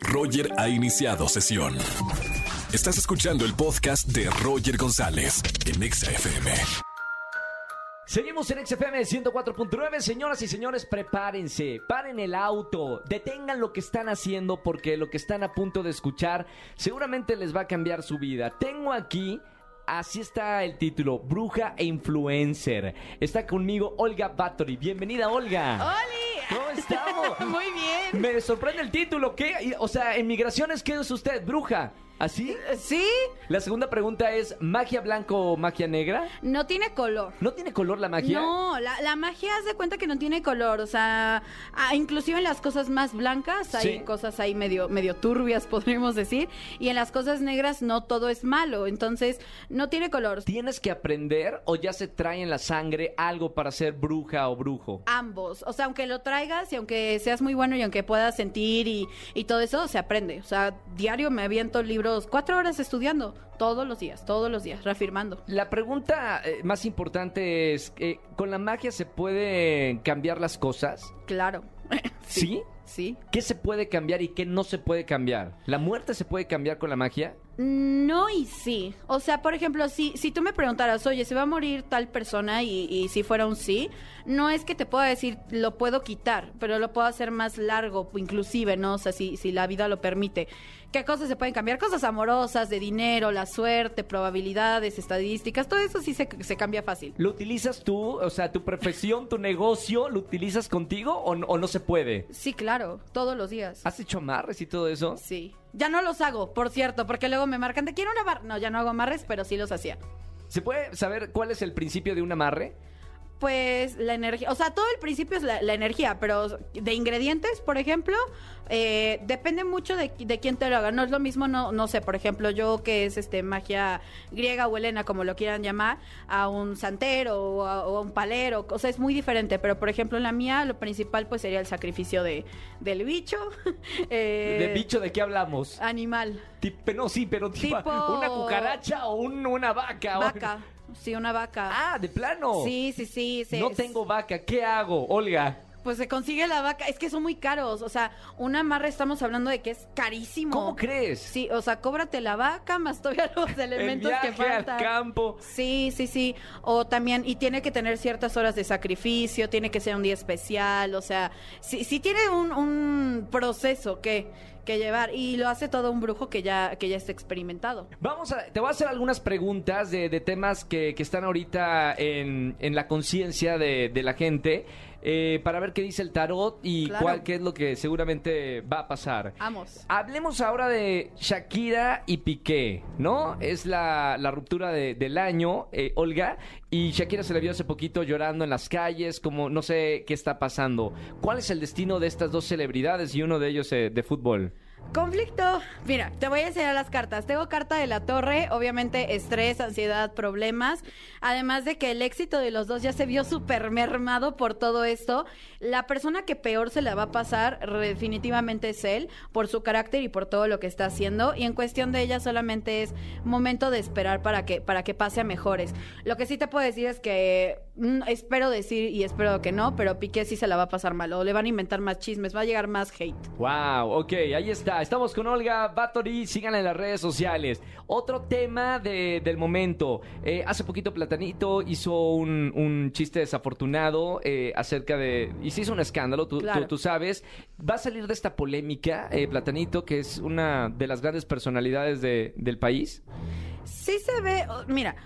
Roger ha iniciado sesión. Estás escuchando el podcast de Roger González en Exa FM. Seguimos en XFM 104.9. Señoras y señores, prepárense, paren el auto, detengan lo que están haciendo porque lo que están a punto de escuchar seguramente les va a cambiar su vida. Tengo aquí, así está el título, Bruja e Influencer. Está conmigo Olga Bathory. Bienvenida, Olga. ¡Oli! ¿Cómo estamos? Muy bien. Me sorprende el título. ¿Qué? O sea, en migraciones, ¿qué es usted? ¿Bruja? ¿Así? ¿Sí? La segunda pregunta es, ¿magia blanco o magia negra? No tiene color. ¿No tiene color la magia? No, la, la magia hace cuenta que no tiene color, o sea, ah, inclusive en las cosas más blancas hay Sí. cosas ahí medio, medio turbias, podríamos decir, y en las cosas negras no todo es malo, entonces no tiene color. ¿Tienes que aprender o ya se trae en la sangre algo para ser bruja o brujo? Ambos, o sea, aunque lo traigas y aunque seas muy bueno y aunque puedas sentir y, y todo eso, se aprende. O sea, diario me aviento libros, cuatro horas estudiando, todos los días, todos los días, reafirmando. La pregunta eh, más importante es, eh, ¿con la magia se pueden cambiar las cosas? Claro. ¿Sí? Sí. ¿Qué se puede cambiar y qué no se puede cambiar? ¿La muerte se puede cambiar con la magia? No y sí. O sea, por ejemplo, si, si tú me preguntaras, oye, ¿se va a morir tal persona? Y, y si fuera un sí, no es que te pueda decir, lo puedo quitar, pero lo puedo hacer más largo, inclusive, ¿no? O sea, si, si la vida lo permite. ¿Qué cosas se pueden cambiar? Cosas amorosas, de dinero, la suerte, probabilidades, estadísticas, todo eso sí se, se cambia fácil. ¿Lo utilizas tú? O sea, tu profesión, tu negocio, ¿lo utilizas contigo o no se puede? Sí, claro, todos los días. ¿Has hecho amarres y todo eso? Sí. Ya no los hago, por cierto, porque luego me marcan, te quiero una bar... No, ya no hago amarres, pero sí los hacía. ¿Se puede saber cuál es el principio de un amarre? Pues la energía, o sea, todo el principio es la, la energía, pero de ingredientes, por ejemplo, eh, depende mucho de, de quién te lo haga. No es lo mismo, no, no sé, por ejemplo, yo que es este magia griega o helena, como lo quieran llamar, a un santero o a, o a un palero, o sea, es muy diferente. Pero por ejemplo, en la mía, lo principal pues sería el sacrificio de, del bicho. eh, ¿De bicho de qué hablamos? Animal. No, sí, pero tipo, Tipo- una cucaracha o un- una vaca. o- Vaca. Sí, una vaca. Ah, de plano. Sí, sí, sí. No tengo vaca, ¿qué hago, Olga? Pues se consigue la vaca. Es que son muy caros. O sea, una amarra estamos hablando de que es carísimo. ¿Cómo crees? Sí, o sea, cóbrate la vaca más todavía los El elementos viaje que faltan. al campo. Sí, sí, sí. O también, y tiene que tener ciertas horas de sacrificio, tiene que ser un día especial, o sea, sí, sí tiene un, un proceso que, que llevar. Y lo hace todo un brujo que ya, que ya está experimentado. Vamos a, te voy a hacer algunas preguntas de, de temas que, que están ahorita en, en la conciencia de, de la gente eh, para ver qué dice el tarot y Claro. cuál qué es lo que seguramente va a pasar. Vamos. Hablemos ahora de Shakira y Piqué, ¿no? Es la, la ruptura de- del año, eh, Olga, y Shakira se le vio hace poquito llorando en las calles, como no sé qué está pasando. ¿Cuál es el destino de estas dos celebridades y uno de ellos eh, de fútbol? Conflicto. Mira, te voy a enseñar las cartas. Tengo carta de la torre, obviamente estrés, ansiedad, problemas. Además de que el éxito de los dos ya se vio súper mermado por todo esto. La persona que peor se la va a pasar definitivamente es él, por su carácter y por todo lo que está haciendo. Y en cuestión de ella solamente es momento de esperar para que, para que pase a mejores. Lo que sí te puedo decir es que mm, espero decir y espero que no, pero Piqué sí se la va a pasar mal. O le van a inventar más chismes, va a llegar más hate. Wow, ok, ahí está. Estamos con Olga Bathory, síganla en las redes sociales. Otro tema de- del momento. Eh, hace poquito Platanito hizo un, un chiste desafortunado eh, acerca de... Y se hizo un escándalo, tú, Claro. tú- tú sabes. Va a salir de esta polémica, eh, Platanito, que es una de las grandes personalidades de- del país. Sí se ve, o- mira,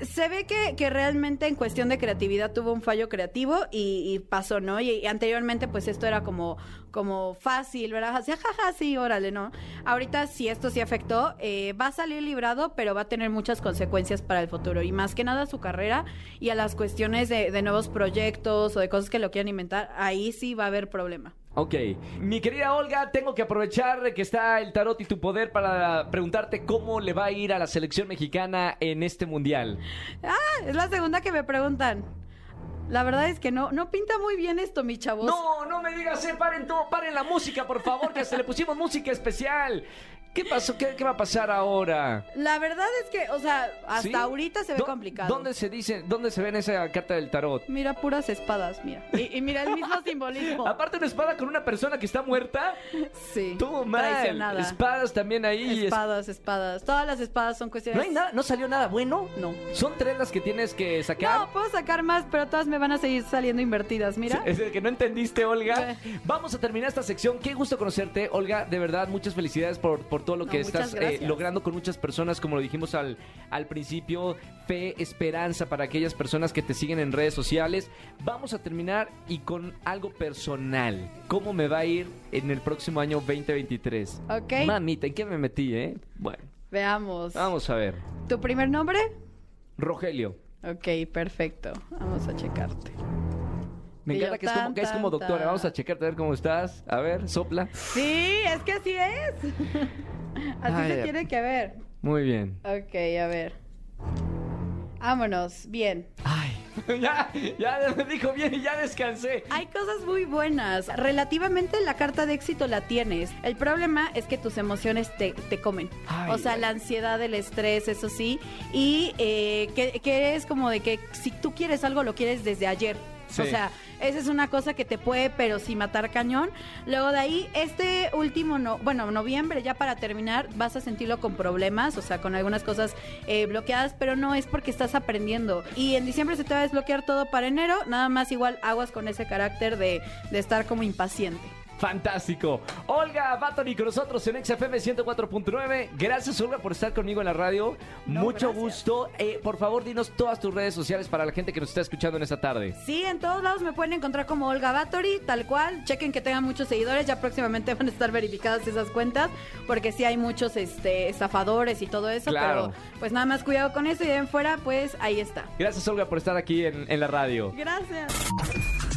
se ve que, que realmente en cuestión de creatividad tuvo un fallo creativo y, y pasó, ¿no? Y, anteriormente pues esto era como, como fácil, ¿verdad? Así, jaja, sí, órale, ¿no? Ahorita sí esto sí afectó, eh, va a salir librado, pero va a tener muchas consecuencias para el futuro y más que nada a su carrera y a las cuestiones de, de nuevos proyectos o de cosas que lo quieran inventar, ahí sí va a haber problema. Ok, mi querida Olga, tengo que aprovechar que está el tarot y tu poder para preguntarte cómo le va a ir a la selección mexicana en este mundial. Ah, es la segunda que me preguntan. La verdad es que no, no pinta muy bien esto, mi chavos. No, no me digas, eh, paren todo, paren la música, por favor, que se le pusimos música especial. ¿Qué pasó? ¿Qué, qué va a pasar ahora? La verdad es que, o sea, hasta ¿Sí? ahorita se ve ¿Dó- complicado. ¿Dónde se dice, dónde se ve en esa carta del tarot? Mira, puras espadas, mira. Y, y mira el mismo simbolismo. Aparte una espada con una persona que está muerta. Sí. Tú mal. Espadas también ahí. es- Espadas, espadas. Todas las espadas son cuestiones. No hay nada, no salió nada bueno. No. Son tres las que tienes que sacar. No, puedo sacar más, pero todas me van a seguir saliendo invertidas, mira. Es el que no entendiste, Olga. Vamos a terminar esta sección. Qué gusto conocerte, Olga. De verdad, muchas felicidades por, por todo lo No, que estás eh, logrando con muchas personas, como lo dijimos al, al principio. Fe, esperanza para aquellas personas que te siguen en redes sociales. Vamos a terminar y con algo personal. ¿Cómo me va a ir en el próximo año 2023? Ok. Mamita, ¿en qué me metí, eh? Bueno, Veamos. vamos a ver. ¿Tu primer nombre? Rogelio. Ok, perfecto. Vamos a checarte. Me yo, encanta que es como, tan, que es como doctora. tan. Vamos a checarte a ver cómo estás. A ver, sopla. Sí, es que así es. así Ay, se tiene que ver. Muy bien. Ok, a ver. Vámonos, bien. Ay, ya, ya me dijo bien y ya descansé. Hay cosas muy buenas. Relativamente la carta de éxito la tienes. El problema es que tus emociones te, te comen. Ay, o sea, ay. la ansiedad, el estrés, eso sí. Y eh, que, que es como de que si tú quieres algo, lo quieres desde ayer. Sí. O sea, esa es una cosa que te puede, pero sí matar cañón. Luego de ahí, este último, no, bueno, noviembre, ya para terminar, vas a sentirlo con problemas, o sea, con algunas cosas eh, bloqueadas, pero no es porque estás aprendiendo. Y en diciembre se te va a desbloquear todo para enero, nada más igual aguas con ese carácter de, de estar como impaciente. Fantástico. Olga Batoni con nosotros en XFM 104.9. Gracias, Olga, por estar conmigo en la radio. No, Mucho gracias. gusto. Eh, por favor, dinos todas tus redes sociales para la gente que nos está escuchando en esta tarde. Sí, en todos lados me pueden encontrar como Olga Batory, tal cual. Chequen que tengan muchos seguidores, ya próximamente van a estar verificadas esas cuentas, porque sí hay muchos este, estafadores y todo eso, Claro. pero pues nada más cuidado con eso y de fuera, pues ahí está. Gracias, Olga, por estar aquí en, en la radio. Gracias.